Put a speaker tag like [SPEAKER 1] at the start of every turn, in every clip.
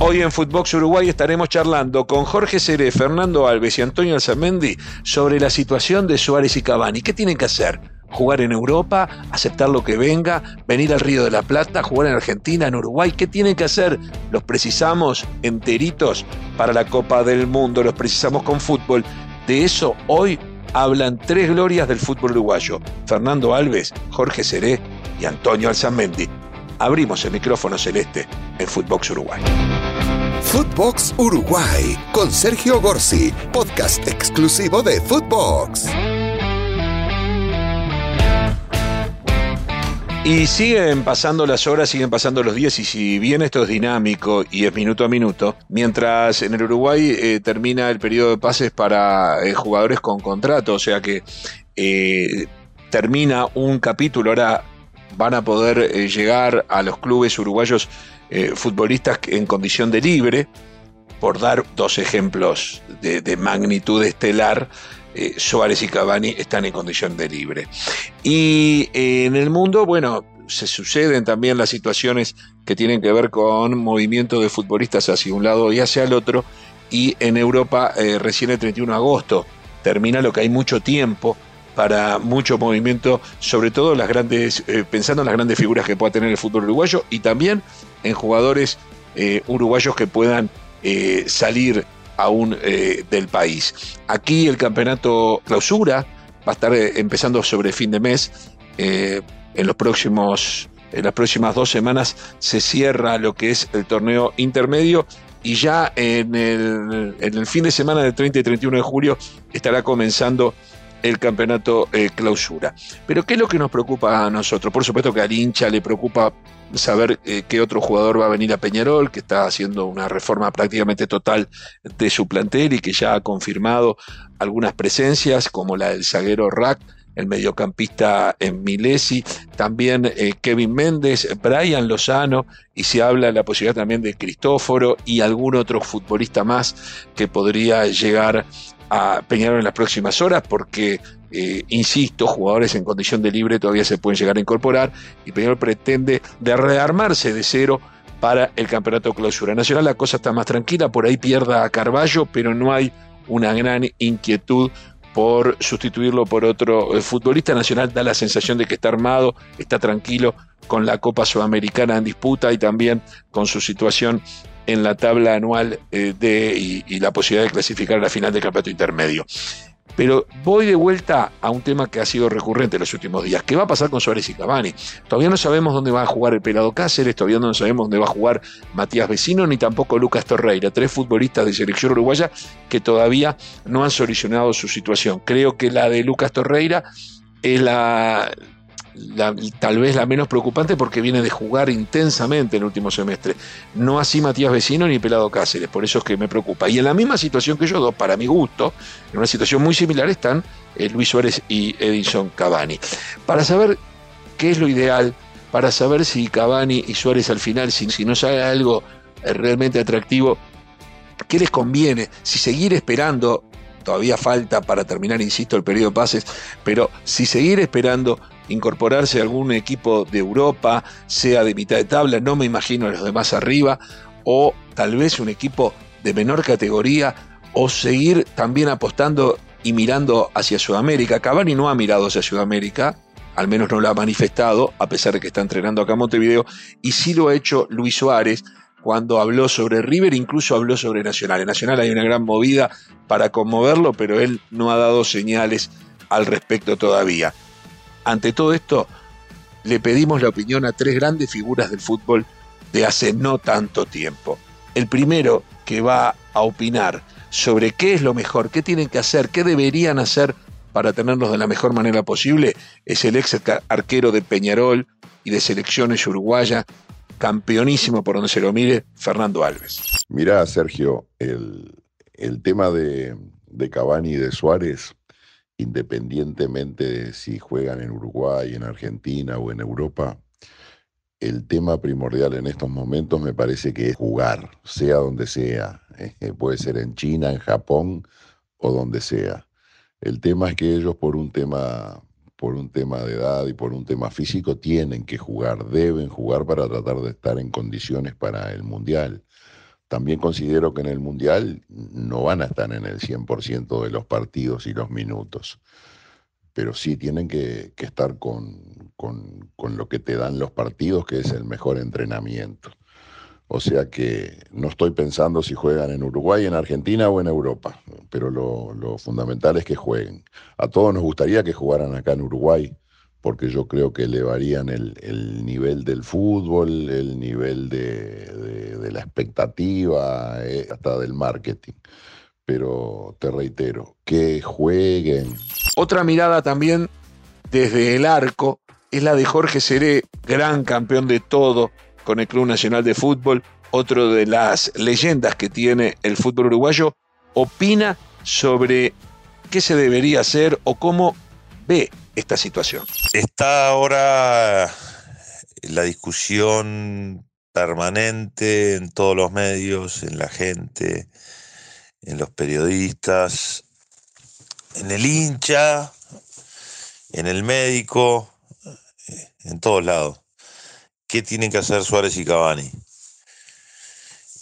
[SPEAKER 1] Hoy en Footbox Uruguay estaremos charlando con Jorge Seré, Fernando Alves y Antonio Alzamendi sobre la situación de Suárez y Cavani. ¿Qué tienen que hacer? ¿Jugar en Europa? ¿Aceptar lo que venga? ¿Venir al Río de la Plata? ¿Jugar en Argentina? ¿En Uruguay? ¿Qué tienen que hacer? Los precisamos enteritos para la Copa del Mundo, los precisamos con fútbol. De eso hoy hablan tres glorias del fútbol uruguayo. Fernando Alves, Jorge Seré y Antonio Alzamendi. Abrimos el micrófono celeste en Footbox Uruguay.
[SPEAKER 2] Footbox Uruguay con Sergio Gorsi, podcast exclusivo de Footbox.
[SPEAKER 1] Y siguen pasando las horas, siguen pasando los días, y si bien esto es dinámico y es minuto a minuto, mientras en el Uruguay eh, termina el periodo de pases para eh, jugadores con contrato, o sea que eh, termina un capítulo, ahora van a poder llegar a los clubes uruguayos eh, futbolistas en condición de libre, por dar dos ejemplos de, magnitud estelar. Eh, Suárez y Cavani están en condición de libre. Y en el mundo, bueno, se suceden también las situaciones que tienen que ver con movimiento de futbolistas hacia un lado y hacia el otro. Y en Europa, recién el 31 de agosto, termina lo que hay mucho tiempo para mucho movimiento, sobre todo las grandes, eh, pensando en las grandes figuras que pueda tener el fútbol uruguayo y también en jugadores eh, uruguayos que puedan eh, salir aún del país. Aquí el campeonato clausura va a estar empezando sobre fin de mes. en los próximos en las próximas dos semanas se cierra lo que es el torneo intermedio y ya en el, en el fin de semana del 30 y 31 de julio estará comenzando el campeonato eh, clausura. Pero ¿qué es lo que nos preocupa a nosotros? Por supuesto que al hincha le preocupa saber eh, qué otro jugador va a venir a Peñarol, que está haciendo una reforma prácticamente total de su plantel y que ya ha confirmado algunas presencias, como la del zaguero Rack, el mediocampista en Milesi, también eh, Kevin Méndez, Brian Lozano, y se habla de la posibilidad también de Cristóforo y algún otro futbolista más que podría llegar a Peñarol en las próximas horas porque, eh, insisto, jugadores en condición de libre todavía se pueden llegar a incorporar y Peñarol pretende de rearmarse de cero para el campeonato clausura nacional. La cosa está más tranquila, por ahí pierda a Carballo, pero no hay una gran inquietud por sustituirlo por otro futbolista nacional. Da la sensación de que está armado, está tranquilo con la Copa Sudamericana en disputa y también con su situación en la tabla anual eh, de, y, la posibilidad de clasificar a la final del campeonato intermedio. Pero voy de vuelta a un tema que ha sido recurrente en los últimos días. ¿Qué va a pasar con Suárez y Cavani? Todavía no sabemos dónde va a jugar el Pelado Cáceres, todavía no sabemos dónde va a jugar Matías Vecino, ni tampoco Lucas Torreira, tres futbolistas de selección uruguaya que todavía no han solucionado su situación. Creo que la de Lucas Torreira es la, tal vez la menos preocupante porque viene de jugar intensamente en el último semestre. No así Matías Vecino ni Pelado Cáceres, por eso es que me preocupa. Y en la misma situación que yo dos, para mi gusto, en una situación muy similar están eh, Luis Suárez y Edison Cavani. Para saber qué es lo ideal, para saber si Cavani y Suárez al final, si, si no sale algo eh, realmente atractivo, ¿qué les conviene? Si seguir esperando todavía falta para terminar, insisto, el periodo de pases, pero si seguir esperando incorporarse a algún equipo de Europa, sea de mitad de tabla, no me imagino a los demás arriba, o tal vez un equipo de menor categoría, o seguir también apostando y mirando hacia Sudamérica. Cavani no ha mirado hacia Sudamérica, al menos no lo ha manifestado, a pesar de que está entrenando acá en Montevideo, y sí lo ha hecho Luis Suárez, cuando habló sobre River, incluso habló sobre Nacional. En Nacional hay una gran movida para conmoverlo, pero él no ha dado señales al respecto todavía. Ante todo esto, le pedimos la opinión a tres grandes figuras del fútbol de hace no tanto tiempo. El primero que va a opinar sobre qué es lo mejor, qué tienen que hacer, qué deberían hacer para tenerlos de la mejor manera posible, es el ex arquero de Peñarol y de selecciones uruguaya, campeonísimo por donde se lo mire, Fernando Alves.
[SPEAKER 3] Mirá, Sergio, el, tema de, de y de Suárez, independientemente de si juegan en Uruguay, en Argentina o en Europa, el tema primordial en estos momentos me parece que es jugar, sea donde sea. Eh, puede ser en China, en Japón o donde sea. El tema es que ellos por un tema por un tema de edad y por un tema físico, tienen que jugar, deben jugar para tratar de estar en condiciones para el Mundial. También considero que en el Mundial no van a estar en el 100% de los partidos y los minutos, pero sí tienen que, estar con, con lo que te dan los partidos, que es el mejor entrenamiento. O sea que no estoy pensando si juegan en Uruguay, en Argentina o en Europa, pero lo, fundamental es que jueguen. A todos nos gustaría que jugaran acá en Uruguay, porque yo creo que elevarían el, nivel del fútbol, el nivel de, expectativa, eh, hasta del marketing. Pero te reitero, que jueguen.
[SPEAKER 1] Otra mirada también desde el arco es la de Jorge Seré, gran campeón de todo, con el Club Nacional de Fútbol, otro de las leyendas que tiene el fútbol uruguayo, opina sobre qué se debería hacer o cómo ve esta situación.
[SPEAKER 4] Está ahora la discusión permanente en todos los medios, en la gente, en los periodistas, en el hincha, en el médico, en todos lados qué tienen que hacer Suárez y Cavani.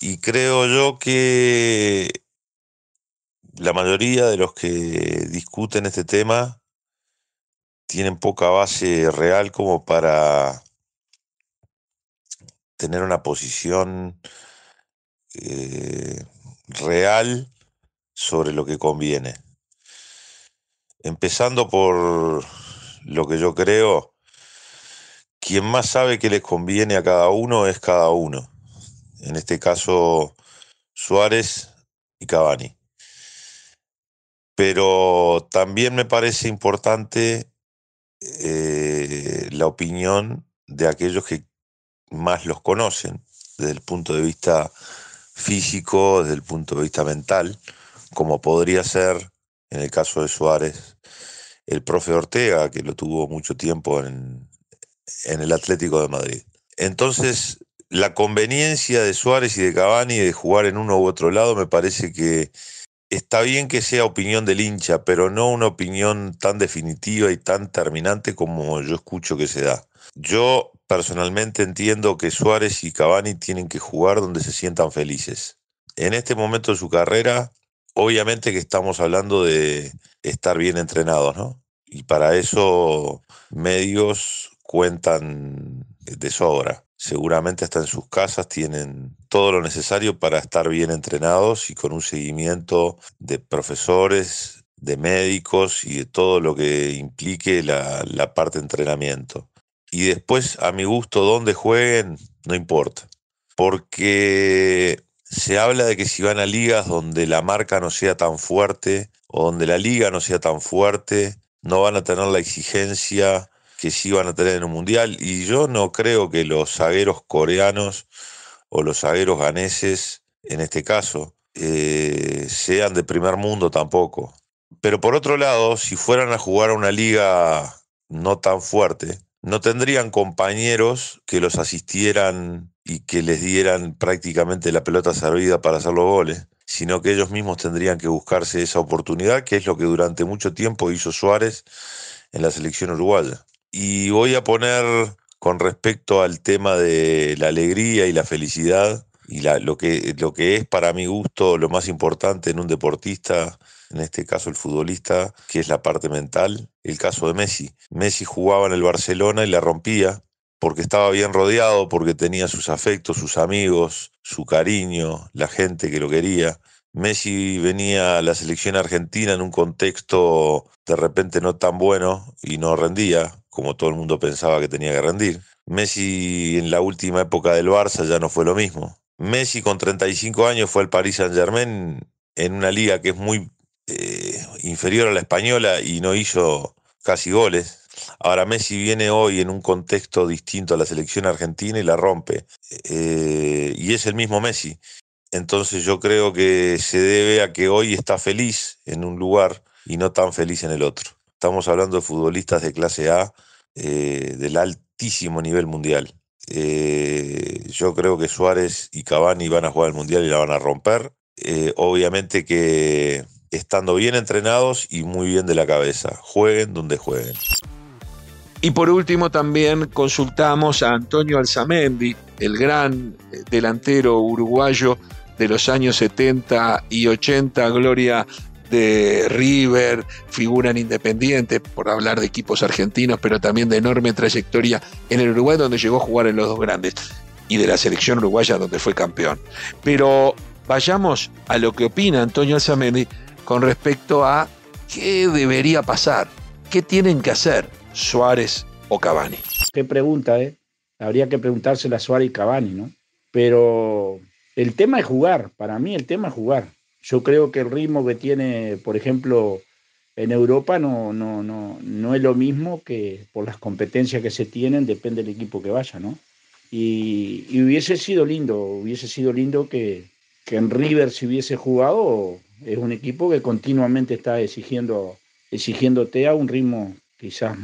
[SPEAKER 4] Y creo yo que la mayoría de los que discuten este tema tienen poca base real como para tener una posición eh, real sobre lo que conviene. Empezando por lo que yo creo, quien más sabe qué les conviene a cada uno es cada uno. En este caso, Suárez y Cavani. Pero también me parece importante eh, la opinión de aquellos que más los conocen, desde el punto de vista físico, desde el punto de vista mental, como podría ser, en el caso de Suárez, el profe Ortega, que lo tuvo mucho tiempo en, en el Atlético de Madrid. Entonces, la conveniencia de Suárez y de Cavani de jugar en uno u otro lado me parece que está bien que sea opinión del hincha, pero no una opinión tan definitiva y tan terminante como yo escucho que se da. Yo personalmente entiendo que Suárez y Cavani tienen que jugar donde se sientan felices. En este momento de su carrera, obviamente que estamos hablando de estar bien entrenados, ¿no? Y para eso medios cuentan de sobra. Seguramente hasta en sus casas tienen todo lo necesario para estar bien entrenados y con un seguimiento de profesores, de médicos y de todo lo que implique la, la parte de entrenamiento. Y después, a mi gusto, donde jueguen, no importa. Porque se habla de que si van a ligas donde la marca no sea tan fuerte o donde la liga no sea tan fuerte, no van a tener la exigencia que sí van a tener en un mundial. Y yo no creo que los zagueros coreanos o los zagueros ganeses, en este caso, eh, sean de primer mundo tampoco. Pero por otro lado, si fueran a jugar a una liga no tan fuerte, no tendrían compañeros que los asistieran y que les dieran prácticamente la pelota servida para hacer los goles, sino que ellos mismos tendrían que buscarse esa oportunidad, que es lo que durante mucho tiempo hizo Suárez en la selección uruguaya. Y voy a poner con respecto al tema de la alegría y la felicidad y lo, que, lo que es para mi gusto lo más importante en un deportista, en este caso el futbolista, que es la parte mental, el caso de Messi. Messi jugaba en el Barcelona y la rompía porque estaba bien rodeado, porque tenía sus afectos, sus amigos, su cariño, la gente que lo quería. Messi venía a la selección argentina en un contexto de repente no tan bueno y no rendía, como todo el mundo pensaba que tenía que rendir. Messi en la última época del Barça ya no fue lo mismo. Messi con 35 años fue al Paris Saint Germain en una liga que es muy eh, inferior a la española y no hizo casi goles. Ahora Messi viene hoy en un contexto distinto a la selección argentina y la rompe. Eh, y es el mismo Messi. Entonces yo creo que se debe a que hoy está feliz en un lugar y no tan feliz en el otro. Estamos hablando de futbolistas de clase A eh, del altísimo nivel mundial. Eh, yo creo que Suárez y Cavani van a jugar el mundial y la van a romper. Eh, obviamente que estando bien entrenados y muy bien de la cabeza. Jueguen donde jueguen.
[SPEAKER 1] Y por último también consultamos a Antonio Alzamendi, el gran delantero uruguayo de los años 70 y 80, gloria de River, figura en Independiente, por hablar de equipos argentinos, pero también de enorme trayectoria en el Uruguay, donde llegó a jugar en los dos grandes, y de la selección uruguaya, donde fue campeón. Pero vayamos a lo que opina Antonio Alzamendi con respecto a qué debería pasar, qué tienen que hacer Suárez o Cavani.
[SPEAKER 5] Qué pregunta, ¿eh? Habría que preguntársela a Suárez y Cavani, ¿no? Pero el tema es jugar, para mí el tema es jugar. Yo creo que el ritmo que tiene, por ejemplo, en Europa no, no, no, no es lo mismo que por las competencias que se tienen, depende del equipo que vaya, ¿no? Y, hubiese sido lindo, hubiese sido lindo que, que en River si hubiese jugado, es un equipo que continuamente está exigiendo, exigiéndote a un ritmo quizás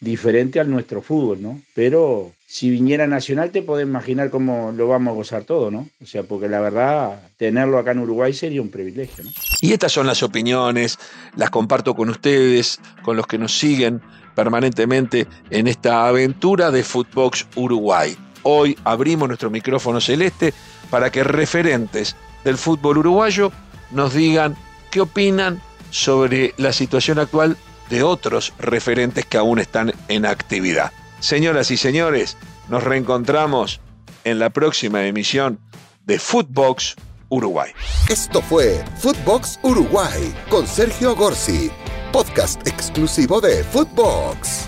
[SPEAKER 5] diferente al nuestro fútbol, ¿no? Pero si viniera Nacional te podés imaginar cómo lo vamos a gozar todo, ¿no? O sea, porque la verdad, tenerlo acá en Uruguay sería un privilegio, ¿no?
[SPEAKER 1] Y estas son las opiniones, las comparto con ustedes, con los que nos siguen permanentemente en esta aventura de Footbox Uruguay. Hoy abrimos nuestro micrófono celeste para que referentes del fútbol uruguayo nos digan qué opinan sobre la situación actual de otros referentes que aún están en actividad. Señoras y señores, nos reencontramos en la próxima emisión de Footbox Uruguay.
[SPEAKER 2] Esto fue Footbox Uruguay con Sergio Gorsi, podcast exclusivo de Footbox.